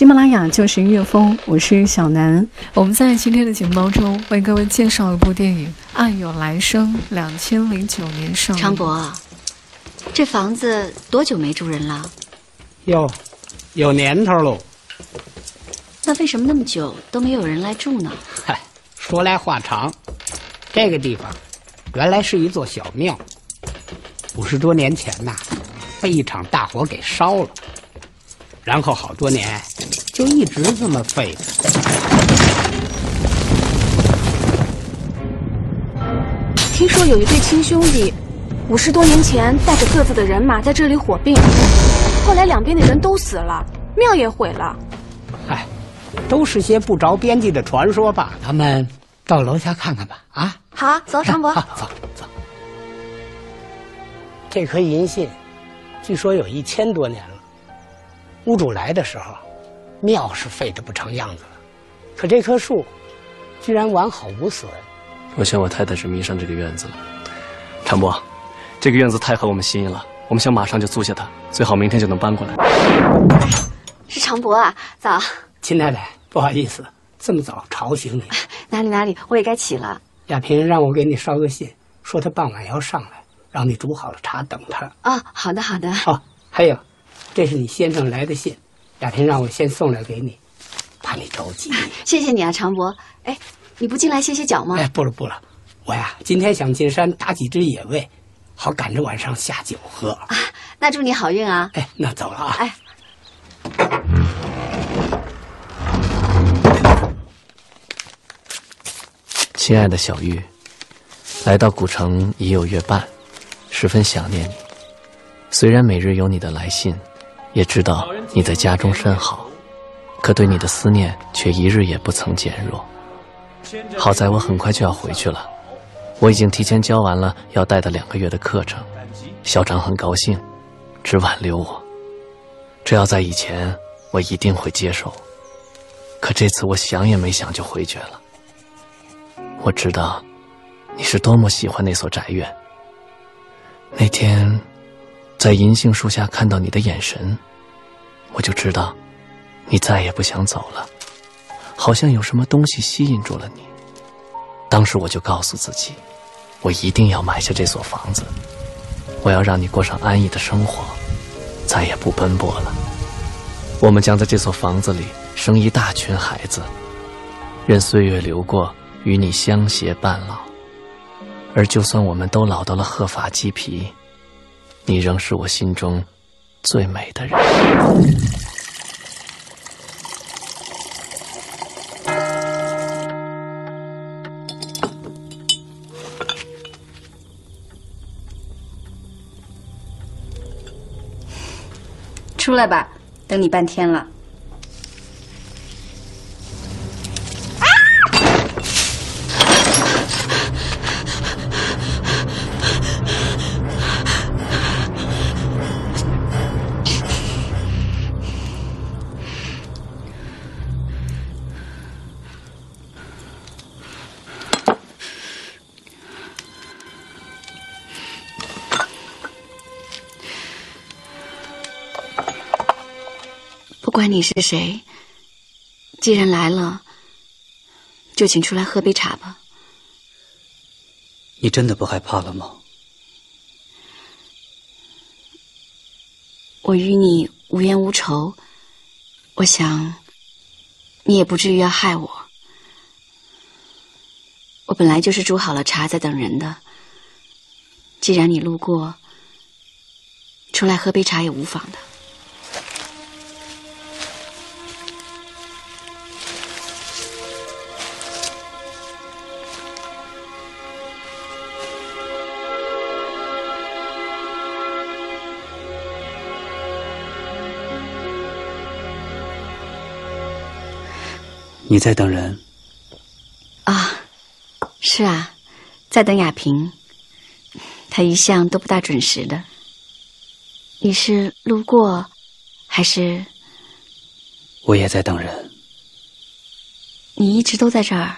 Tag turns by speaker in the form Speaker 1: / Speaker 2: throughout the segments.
Speaker 1: 喜马拉雅就是音乐风，我是小南。
Speaker 2: 我们在今天的节目当中为各位介绍一部电影《爱有来生》，两千零九年上映。
Speaker 3: 常博，这房子多久没住人了？
Speaker 4: 哟，有年头喽。
Speaker 3: 那为什么那么久都没有人来住呢？
Speaker 4: 嗨，说来话长。这个地方原来是一座小庙，五十多年前呐，被一场大火给烧了，然后好多年就一直这么废着。
Speaker 5: 听说有一对亲兄弟，五十多年前带着各自的人马在这里火并，后来两边的人都死了，庙也毁了。
Speaker 4: 哎，都是些不着边际的传说吧？咱们到楼下看看吧。啊，
Speaker 5: 好，走，常博。
Speaker 4: 好，走走。这棵银杏，据说有一千多年了。屋主来的时候，庙是废得不成样子了，可这棵树，居然完好无损。
Speaker 6: 我想我太太是迷上这个院子了。长伯，这个院子太合我们心意了，我们想马上就租下它，最好明天就能搬过来。
Speaker 5: 是长博啊，早。
Speaker 4: 秦太太，不好意思，这么早吵醒你。
Speaker 5: 哪里哪里，我也该起了。
Speaker 4: 亚萍让我给你捎个信，说她傍晚要上来，让你煮好了茶等她。
Speaker 5: 哦，好的好的。
Speaker 4: 哦，还有，这是你先生来的信，雅婷让我先送来给你，怕你着急。
Speaker 5: 谢谢你啊，常伯。哎，你不进来歇歇脚吗？
Speaker 4: 哎，不了不了，我呀今天想进山打几只野味，好赶着晚上下酒喝。
Speaker 5: 啊，那祝你好运啊！
Speaker 4: 哎，那走了啊。
Speaker 5: 哎。
Speaker 6: 亲爱的小玉，来到古城已有月半，十分想念你。虽然每日有你的来信，也知道你在家中甚好，可对你的思念却一日也不曾减弱。好在我很快就要回去了，我已经提前教完了要带的两个月的课程，校长很高兴，只挽留我。这要在以前，我一定会接受，可这次我想也没想就回绝了。我知道，你是多么喜欢那所宅院。那天，在银杏树下看到你的眼神，我就知道，你再也不想走了。好像有什么东西吸引住了你。当时我就告诉自己，我一定要买下这所房子，我要让你过上安逸的生活，再也不奔波了。我们将在这所房子里生一大群孩子，任岁月流过。与你相携伴老，而就算我们都老到了鹤发鸡皮，你仍是我心中最美的人。
Speaker 3: 出来吧，等你半天了。管你是谁，既然来了，就请出来喝杯茶吧。
Speaker 7: 你真的不害怕了吗？
Speaker 3: 我与你无冤无仇，我想你也不至于要害我。我本来就是煮好了茶在等人的。既然你路过，出来喝杯茶也无妨的。
Speaker 7: 你在等人？
Speaker 3: 啊，是啊，在等亚萍，她一向都不大准时的。你是路过，还是？
Speaker 7: 我也在等人。
Speaker 3: 你一直都在这儿？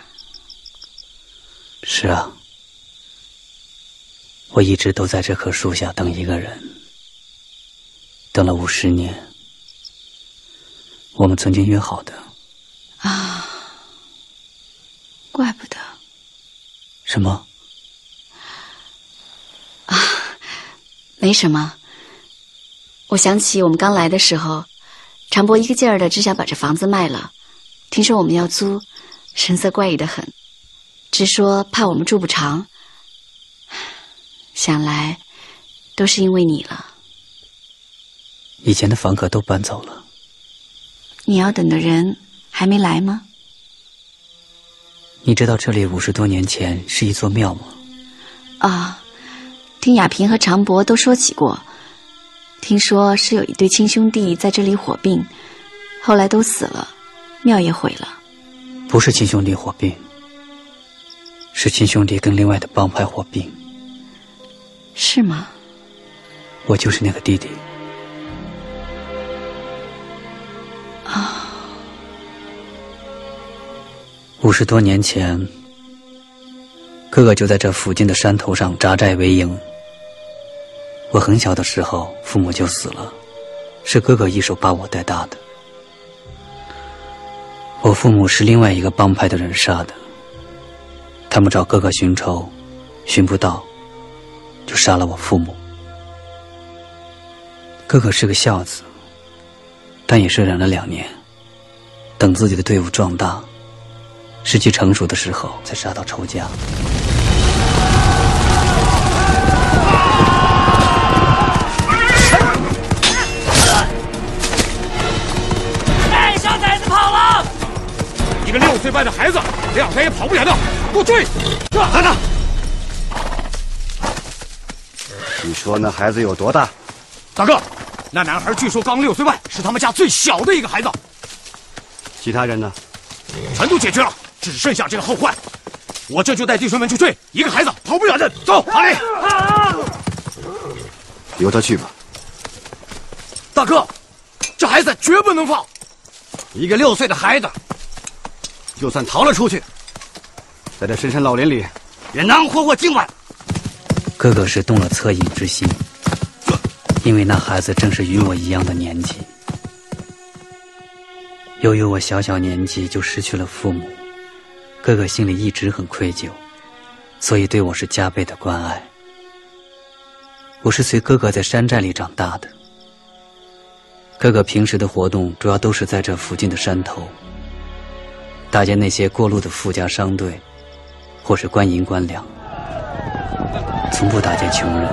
Speaker 7: 是啊，我一直都在这棵树下等一个人，等了五十年。我们曾经约好的。
Speaker 3: 啊，怪不得。
Speaker 7: 什么？
Speaker 3: 啊，没什么。我想起我们刚来的时候，常博一个劲儿的只想把这房子卖了。听说我们要租，神色怪异的很，直说怕我们住不长。想来，都是因为你了。
Speaker 7: 以前的房客都搬走了。
Speaker 3: 你要等的人还没来吗？
Speaker 7: 你知道这里五十多年前是一座庙吗？
Speaker 3: 啊，听亚平和常博都说起过。听说是有一对亲兄弟在这里火并，后来都死了，庙也毁了。
Speaker 7: 不是亲兄弟火并，是亲兄弟跟另外的帮派火并。
Speaker 3: 是吗？
Speaker 7: 我就是那个弟弟。五十多年前，哥哥就在这附近的山头上扎寨为营。我很小的时候，父母就死了，是哥哥一手把我带大的。我父母是另外一个帮派的人杀的，他们找哥哥寻仇，寻不到，就杀了我父母。哥哥是个孝子，但也是忍了两年，等自己的队伍壮大，时机成熟的时候，才杀到仇家。
Speaker 8: 哎，小崽子跑了一个六岁半的孩子，两天也跑不了的，给我追！孩子，
Speaker 9: 你说那孩子有多大？
Speaker 8: 大哥，那男孩据说刚六岁半，是他们家最小的一个孩子。
Speaker 9: 其他人呢？
Speaker 8: 全都解决了，只剩下这个后患。我这就带弟兄们去追一个孩子，跑不远的。走，阿里，
Speaker 9: 由他去吧。
Speaker 8: 大哥，这孩子绝不能放。
Speaker 9: 一个六岁的孩子。就算逃了出去，在这深山老林里，也难活过今晚。
Speaker 7: 哥哥是动了恻隐之心，因为那孩子正是与我一样的年纪。由于我小小年纪就失去了父母，哥哥心里一直很愧疚，所以对我是加倍的关爱。我是随哥哥在山寨里长大的，哥哥平时的活动主要都是在这附近的山头。打劫那些过路的富家商队，或是官银官粮，从不打劫穷人。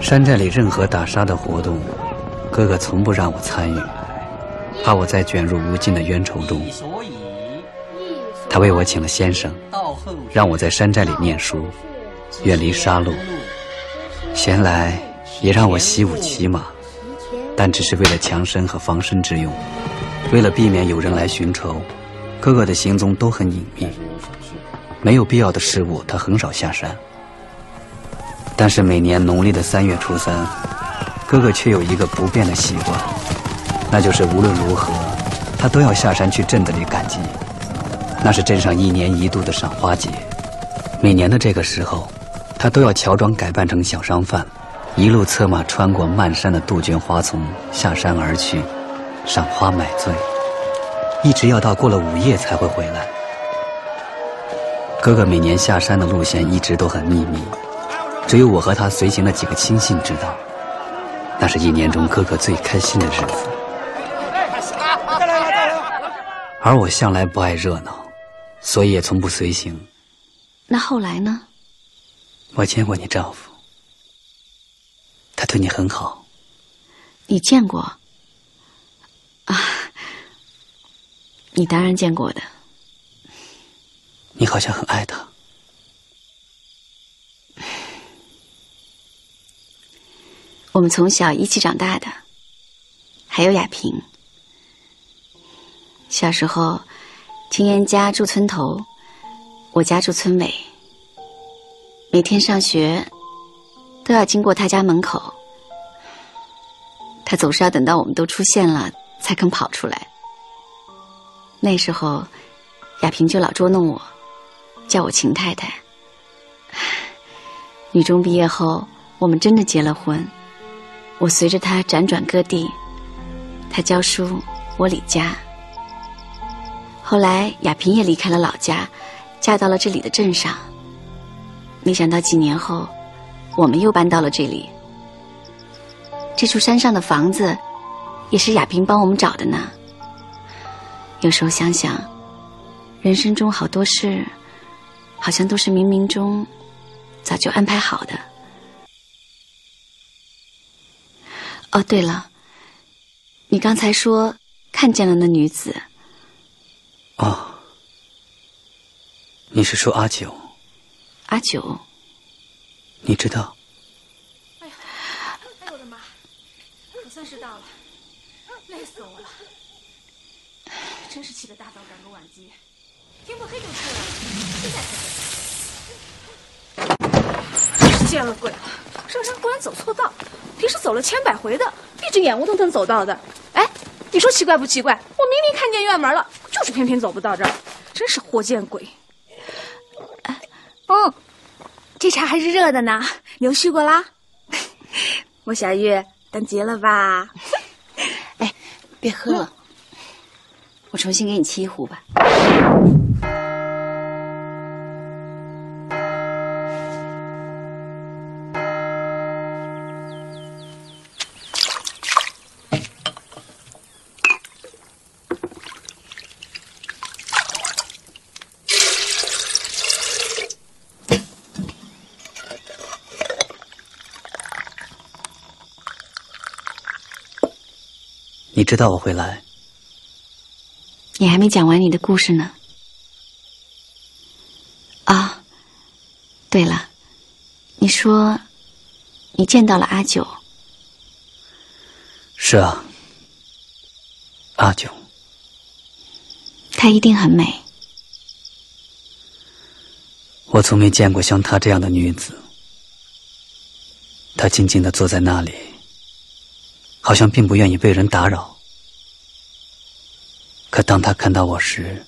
Speaker 7: 山寨里任何打杀的活动，哥哥从不让我参与，怕我再卷入无尽的冤仇中。他为我请了先生，让我在山寨里念书，远离杀戮。闲来也让我习武骑马，但只是为了强身和防身之用。为了避免有人来寻仇，哥哥的行踪都很隐秘。没有必要的事物，他很少下山。但是每年农历的三月初三，哥哥却有一个不变的习惯，那就是无论如何，他都要下山去镇子里赶集。那是镇上一年一度的赏花节。每年的这个时候，他都要乔装改扮成小商贩，一路策马穿过漫山的杜鹃花丛，下山而去。赏花买醉，一直要到过了午夜才会回来。哥哥每年下山的路线一直都很秘密，只有我和他随行的几个亲信知道。那是一年中哥哥最开心的日子。而我向来不爱热闹，所以也从不随行。
Speaker 3: 那后来呢？
Speaker 7: 我见过你丈夫，他对你很好。
Speaker 3: 你见过？啊，你当然见过的。
Speaker 7: 你好像很爱他。
Speaker 3: 我们从小一起长大的，还有亚萍。小时候，秦岩家住村头，我家住村尾。每天上学都要经过他家门口，他总是要等到我们都出现了才肯跑出来。那时候，亚萍就老捉弄我，叫我秦太太。女中毕业后，我们真的结了婚。我随着他辗转各地，他教书，我理家。后来亚萍也离开了老家，嫁到了这里的镇上。没想到几年后，我们又搬到了这里。这处山上的房子，也是亚萍帮我们找的呢。有时候想想，人生中好多事，好像都是冥冥中早就安排好的。哦，对了，你刚才说看见了那女子。
Speaker 7: 哦，你是说阿九？
Speaker 3: 阿九，
Speaker 7: 你知道？
Speaker 5: 哎呀，哎我的妈，可算是到了，累死我了。真是起得大早赶个晚集，天不黑就出来了，现在才真是见了鬼了！上山果然走错道，平时走了千百回的，闭着眼窝都能走到的。哎，你说奇怪不奇怪？我明明看见院门了，就是偏偏走不到这儿，真是活见鬼！嗯，这茶还是热的呢，你又续过啦？莫小玉，等急了吧？
Speaker 3: 哎，别喝了。我重新给你沏一壶吧。
Speaker 7: 知道我会来。
Speaker 3: 你还没讲完你的故事呢。啊，对了，你说你见到了阿九。
Speaker 7: 是啊，阿九。
Speaker 3: 她一定很美。
Speaker 7: 我从没见过像她这样的女子。她静静的坐在那里，好像并不愿意被人打扰。可当他看到我时，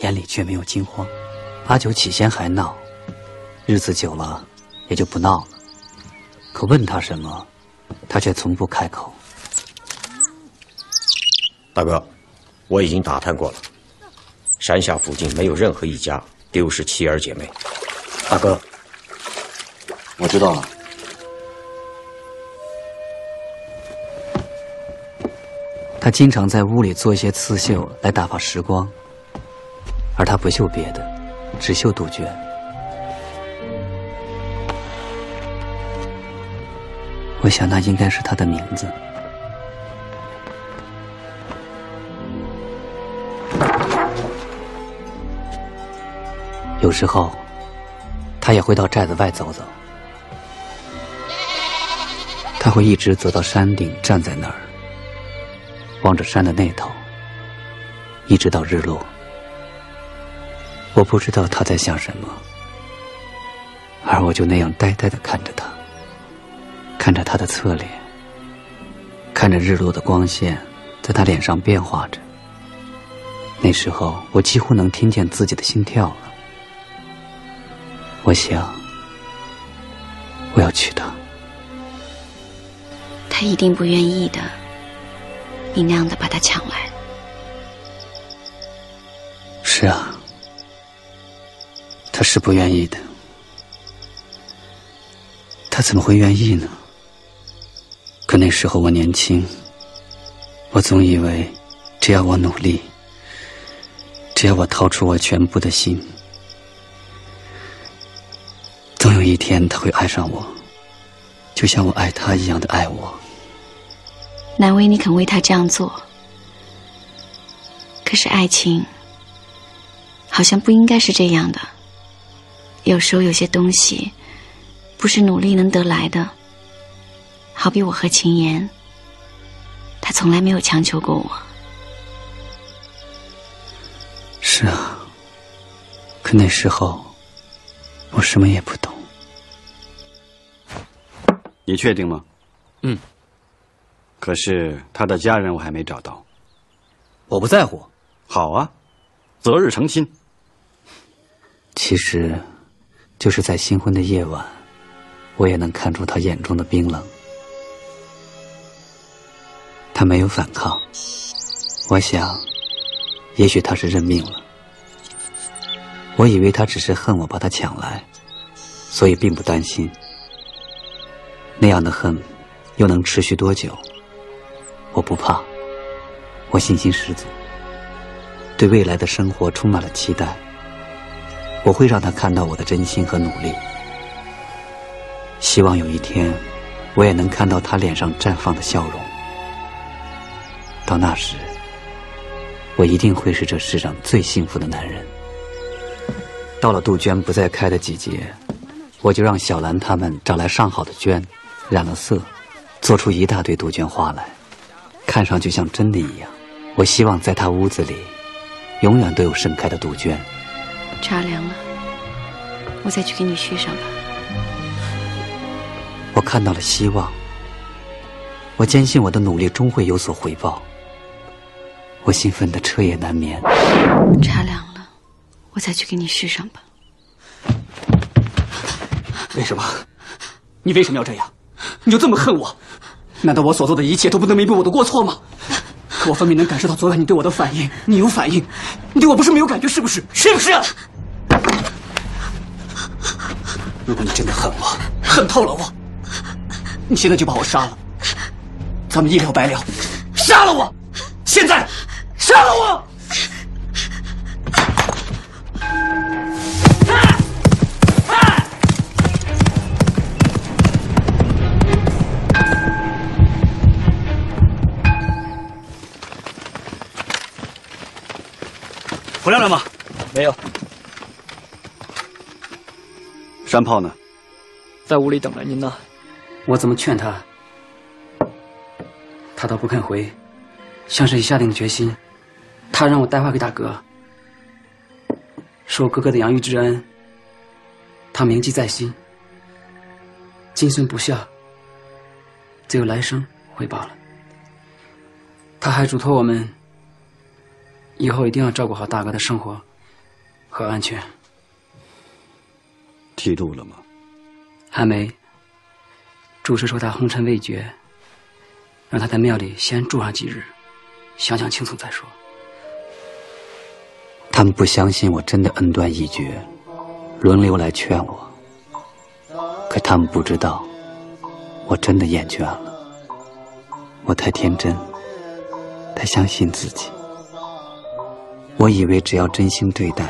Speaker 7: 眼里却没有惊慌。阿九起先还闹，日子久了也就不闹了。可问他什么，他却从不开口。
Speaker 10: 大哥，我已经打探过了，山下附近没有任何一家丢失妻儿姐妹。
Speaker 9: 大哥，我知道了。
Speaker 7: 他经常在屋里做一些刺绣来打发时光，而他不绣别的，只绣杜鹃。我想那应该是他的名字。有时候，他也会到寨子外走走。他会一直走到山顶，站在那儿。望着山的那头，一直到日落。我不知道他在想什么，而我就那样呆呆的看着他，看着他的侧脸，看着日落的光线在他脸上变化着。那时候，我几乎能听见自己的心跳了。我想，我要娶她。
Speaker 3: 他一定不愿意的。你那样的把他抢来，
Speaker 7: 是啊，他是不愿意的。他怎么会愿意呢？可那时候我年轻，我总以为只要我努力，只要我掏出我全部的心，总有一天他会爱上我，就像我爱他一样的爱我。
Speaker 3: 难为你肯为他这样做，可是爱情好像不应该是这样的。有时候有些东西不是努力能得来的。好比我和秦岩，他从来没有强求过我。
Speaker 7: 是啊，可那时候我什么也不懂。
Speaker 9: 你确定吗？
Speaker 7: 嗯。
Speaker 9: 可是他的家人我还没找到。
Speaker 7: 我不在乎。
Speaker 9: 好啊，择日成亲。
Speaker 7: 其实，就是在新婚的夜晚，我也能看出他眼中的冰冷。他没有反抗。我想，也许他是认命了。我以为他只是恨我把他抢来，所以并不担心。那样的恨，又能持续多久？我不怕，我信心十足，对未来的生活充满了期待。我会让他看到我的真心和努力，希望有一天，我也能看到他脸上绽放的笑容。到那时，我一定会是这世上最幸福的男人。到了杜鹃不再开的季节，我就让小兰他们找来上好的绢，染了色，做出一大堆杜鹃花来。看上去像真的一样，我希望在他屋子里，永远都有盛开的杜鹃。
Speaker 3: 茶凉了，我再去给你续上吧。
Speaker 7: 我看到了希望，我坚信我的努力终会有所回报。我兴奋的彻夜难眠。
Speaker 3: 茶凉了，我再去给你续上吧。
Speaker 11: 为什么？你为什么要这样？你就这么恨我？难道我所做的一切都不能弥补我的过错吗？可我分明能感受到昨晚你对我的反应，你有反应，你对我不是没有感觉，是不是？是不是？如果你真的恨我，恨透了我，你现在就把我杀了，咱们一了百了。杀了我，现在，杀了我！
Speaker 9: 回来了吗？
Speaker 11: 没有。
Speaker 9: 山炮呢？
Speaker 11: 在屋里等着您呢。
Speaker 7: 我怎么劝他，他都不肯回，像是已下定决心。他让我带话给大哥，说我哥哥的养育之恩，他铭记在心，今生不孝，只有来生回报了。他还嘱托我们。以后一定要照顾好大哥的生活和安全。
Speaker 9: 剃度了吗？
Speaker 7: 还没。主持说他红尘未绝，让他在庙里先住上几日，想想清楚再说。他们不相信我真的恩断义绝，轮流来劝我。可他们不知道，我真的厌倦了。我太天真，太相信自己。我以为只要真心对待，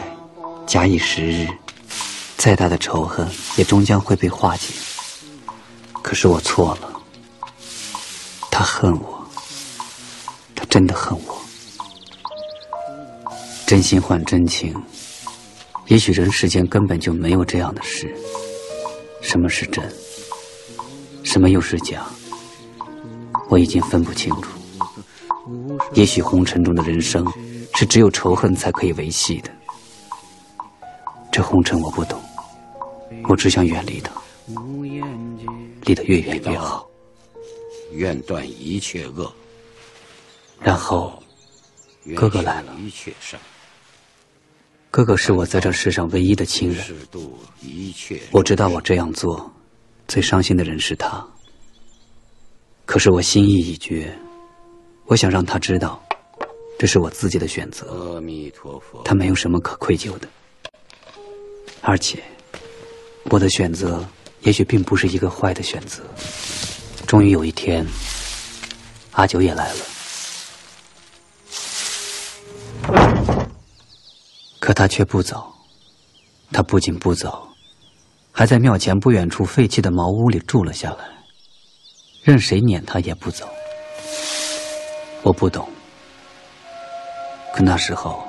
Speaker 7: 假以时日，再大的仇恨也终将会被化解。可是我错了，他恨我，他真的恨我。真心换真情，也许人世间根本就没有这样的事。什么是真？什么又是假？我已经分不清楚。也许红尘中的人生。是只有仇恨才可以维系的。这红尘我不懂，我只想远离他，离得越远越好。
Speaker 10: 愿断一切恶。
Speaker 7: 然后，哥哥来了。哥哥是我在这世上唯一的亲人。我知道我这样做，最伤心的人是他。可是我心意已决，我想让他知道。这是我自己的选择，阿弥陀佛，他没有什么可愧疚的。而且，我的选择也许并不是一个坏的选择。终于有一天，阿九也来了，可他却不走。他不仅不走，还在庙前不远处废弃的茅屋里住了下来，任谁撵他也不走。我不懂。可那时候，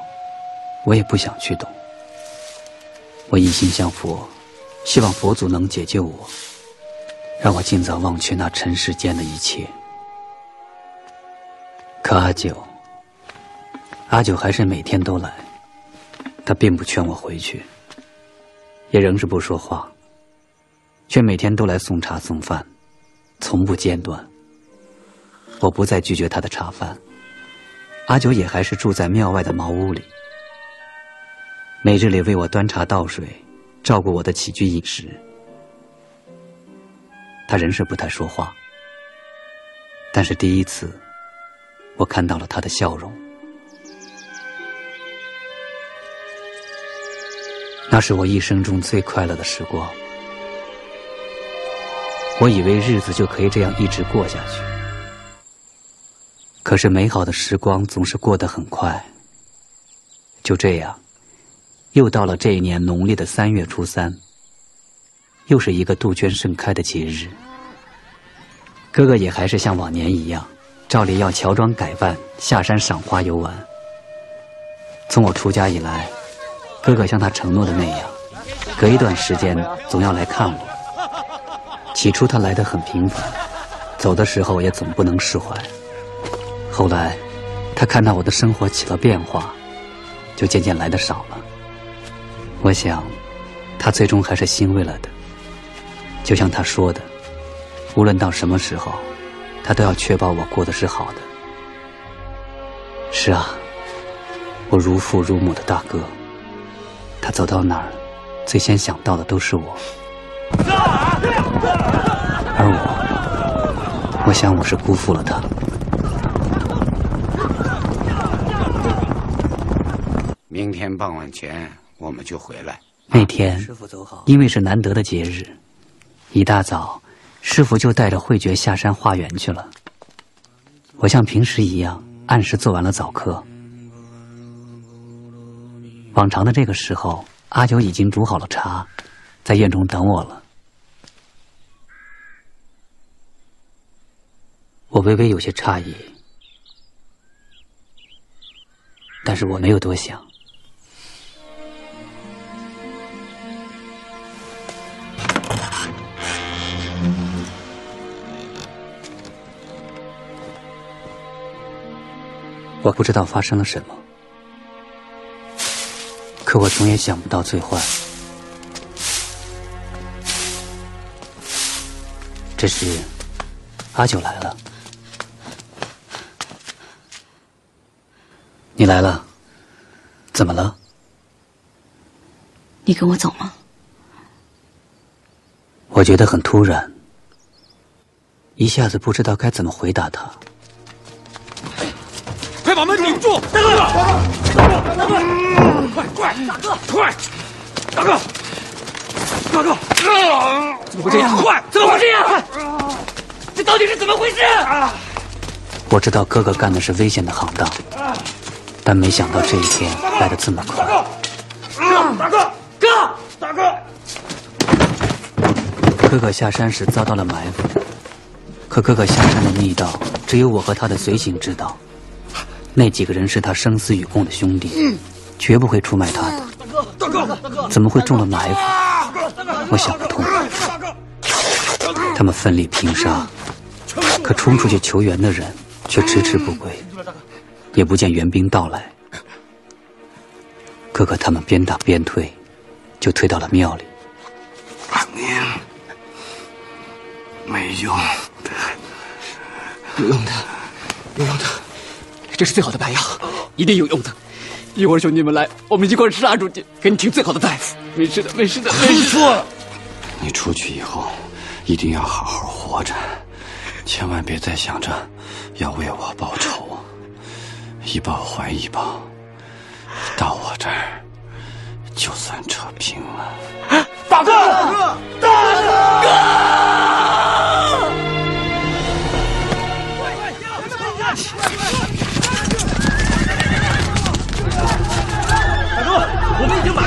Speaker 7: 我也不想去懂。我一心向佛，希望佛祖能解救我，让我尽早忘却那尘世间的一切。可阿九，阿九还是每天都来，他并不劝我回去，也仍是不说话，却每天都来送茶送饭，从不间断。我不再拒绝他的茶饭，阿九也还是住在庙外的茅屋里，每日里为我端茶倒水，照顾我的起居饮食。他仍是不太说话，但是第一次，我看到了他的笑容。那是我一生中最快乐的时光。我以为日子就可以这样一直过下去，可是美好的时光总是过得很快。就这样，又到了这一年农历的三月初三，又是一个杜鹃盛开的节日。哥哥也还是像往年一样，照例要乔装改扮下山赏花游玩。从我出家以来。哥哥像他承诺的那样，隔一段时间总要来看我。起初他来的很频繁，走的时候也总不能释怀。后来，他看到我的生活起了变化，就渐渐来的少了。我想，他最终还是欣慰了的。就像他说的，无论到什么时候，他都要确保我过得是好的。是啊，我如父如母的大哥。他走到哪儿，最先想到的都是我，而我，我想我是辜负了他。
Speaker 4: 明天傍晚前我们就回来。
Speaker 7: 那天，因为是难得的节日，一大早，师傅就带着慧觉下山化缘去了。我像平时一样，按时做完了早课。往常的这个时候，阿九已经煮好了茶，在院中等我了。我微微有些诧异，但是我没有多想。我不知道发生了什么。可我总也想不到最坏。这时，阿九来了。你来了，怎么了？
Speaker 3: 你跟我走吗？
Speaker 7: 我觉得很突然，一下子不知道该怎么回答他。
Speaker 8: 快把门顶住！大哥，大哥，大哥！快快，大哥，快！大哥，大哥，
Speaker 11: 怎么会这样？
Speaker 8: 快！
Speaker 11: 怎么会这样？这到底是怎么回事？
Speaker 7: 我知道哥哥干的是危险的行当，但没想到这一天来的这么快。
Speaker 8: 大哥，
Speaker 11: 哥，
Speaker 8: 大哥，
Speaker 7: 哥哥下山时遭到了埋伏，可哥哥下山的密道只有我和他的随行知道。那几个人是他生死与共的兄弟。绝不会出卖他的。
Speaker 8: 大哥，大哥，
Speaker 7: 怎么会中了埋伏？我想不通。他们奋力拼杀，可冲出去求援的人却迟迟不归，也不见援兵到来。哥哥他们边打边退，就退到了庙里。
Speaker 9: 阿明，没用，
Speaker 11: 不用的，有用的，这是最好的白药，一定有用的。一会儿兄弟们来，我们一块杀出去，给你请最好的大夫。没事的，没事的，没事。
Speaker 9: 错了，你出去以后一定要好好活着，千万别再想着要为我报仇，一报还一报。到我这儿，就算扯平了。
Speaker 8: 大哥，大哥，大
Speaker 11: 哥！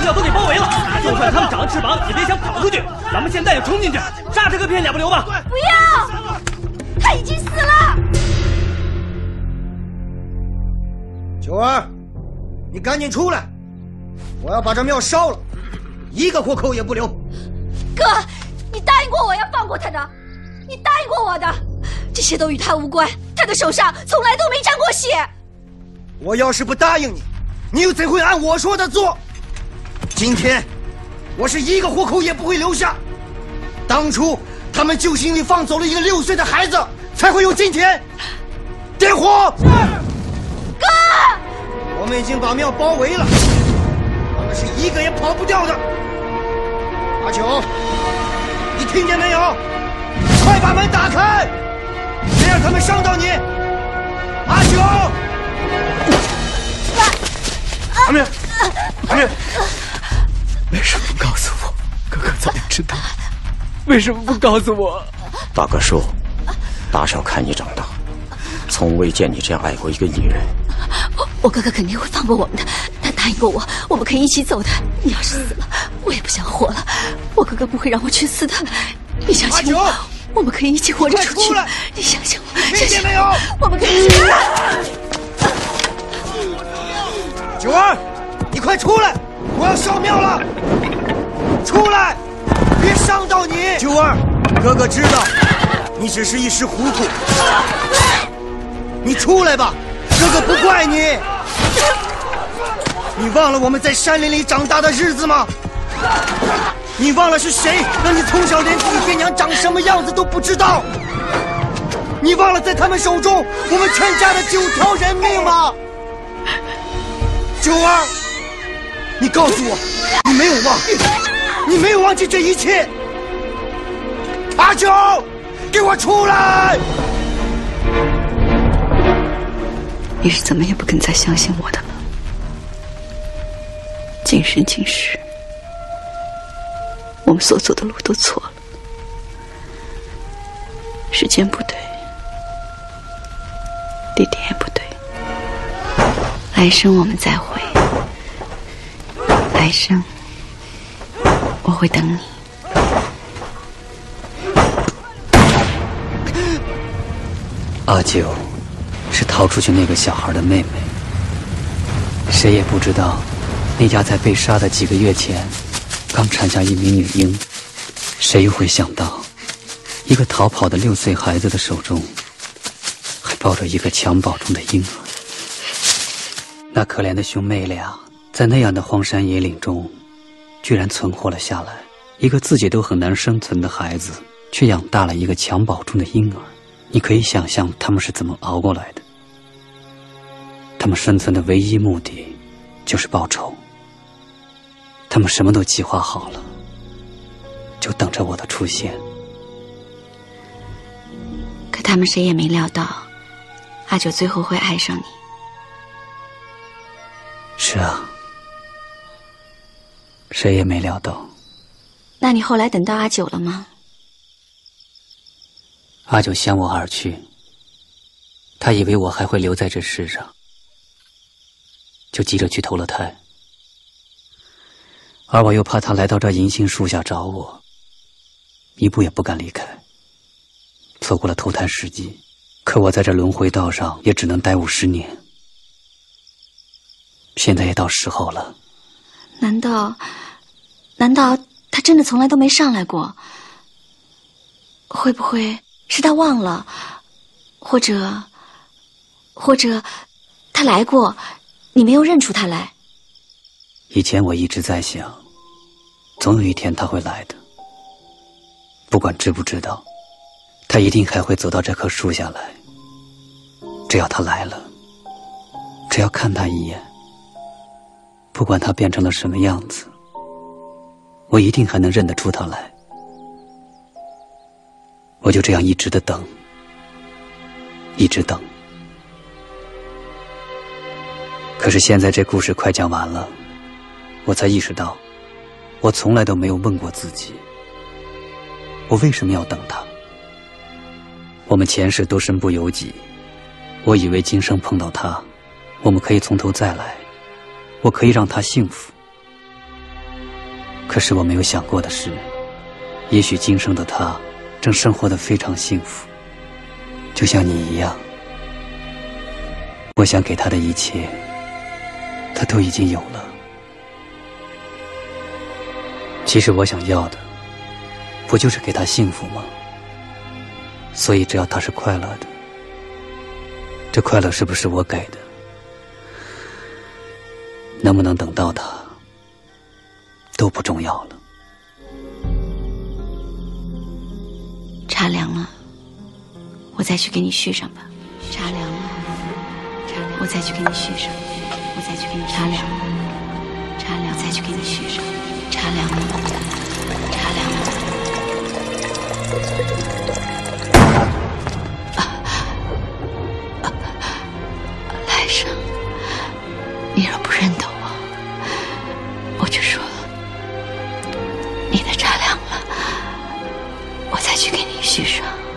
Speaker 8: 我们已经把庙都给包围了，就算他们长了翅膀，也别想跑出去。咱们现在就冲进去，杀这个片甲不留吧！
Speaker 5: 不要，他已经死了。
Speaker 12: 九儿，你赶紧出来，我要把这庙烧了，一个活口也不留。
Speaker 5: 哥，你答应过我要放过他的，你答应过我的，这些都与他无关，他的手上从来都没沾过血。
Speaker 12: 我要是不答应你，你又怎会按我说的做？今天，我是一个活口也不会留下。当初他们救心里放走了一个六岁的孩子，才会有今天。点火！
Speaker 5: 是哥，
Speaker 12: 我们已经把庙包围了，他们是一个也跑不掉的。阿九，你听见没有？快把门打开，别让他们伤到你。阿九，
Speaker 8: 阿明，阿明，为什么不告诉我？哥哥早就知道，为什么不告诉我？
Speaker 10: 大哥说，大少看你长大，从未见你这样爱过一个女人。
Speaker 3: 我我哥哥肯定会放过我们的，他答应过我，我们可以一起走的。你要是死了，我也不想活了。我哥哥不会让我去死的，你相信我，我们可以一起活着出去。你相信我，
Speaker 12: 听见没有？
Speaker 3: 我们可以一起。
Speaker 12: 九儿，你快出来！我要烧庙了！出来，别伤到你。九儿，哥哥知道你只是一时糊涂，你出来吧，哥哥不怪你。你忘了我们在山林里长大的日子吗？你忘了是谁让你从小连自己爹娘长什么样子都不知道？你忘了在他们手中我们全家的九条人命吗？九儿，你告诉我，你没有忘，你没有忘记这一切。阿九，给我出来！
Speaker 3: 你是怎么也不肯再相信我的了。今生今世，我们所走的路都错了，时间不对，地点也不对。来生我们再会，来生我会等你。
Speaker 7: 阿九是逃出去那个小孩的妹妹，谁也不知道，那家在被杀的几个月前，刚产下一名女婴。谁又会想到，一个逃跑的六岁孩子的手中，还抱着一个襁褓中的婴儿？那可怜的兄妹俩，在那样的荒山野岭中，居然存活了下来。一个自己都很难生存的孩子，却养大了一个襁褓中的婴儿。你可以想象他们是怎么熬过来的。他们生存的唯一目的，就是报仇。他们什么都计划好了，就等着我的出现。
Speaker 3: 可他们谁也没料到，阿九最后会爱上你。
Speaker 7: 是啊，谁也没料到。
Speaker 3: 那你后来等到阿九了吗？
Speaker 7: 阿九向我而去，他以为我还会留在这世上，就急着去投了胎。而我又怕他来到这银杏树下找我，一步也不敢离开，错过了投胎时机。可我在这轮回道上也只能待五十年，现在也到时候了。
Speaker 3: 难道，难道他真的从来都没上来过？会不会？是他忘了，或者，或者，他来过，你没有认出他来。
Speaker 7: 以前我一直在想，总有一天他会来的，不管知不知道，他一定还会走到这棵树下来。只要他来了，只要看他一眼，不管他变成了什么样子，我一定还能认得出他来。我就这样一直的等，一直等。可是现在这故事快讲完了，我才意识到，我从来都没有问过自己，我为什么要等他？我们前世都身不由己，我以为今生碰到他，我们可以从头再来，我可以让他幸福。可是我没有想过的是，也许今生的他。正生活的非常幸福，就像你一样。我想给他的一切，他都已经有了。其实我想要的，不就是给他幸福吗？所以只要他是快乐的，这快乐是不是我给的？能不能等到他，都不重要了。
Speaker 3: 茶凉了，我再去给你续上吧。茶凉了，我再去给你续上。我再去给你茶凉了，茶凉，再去给你续上。茶凉了，茶凉了。去给你续上，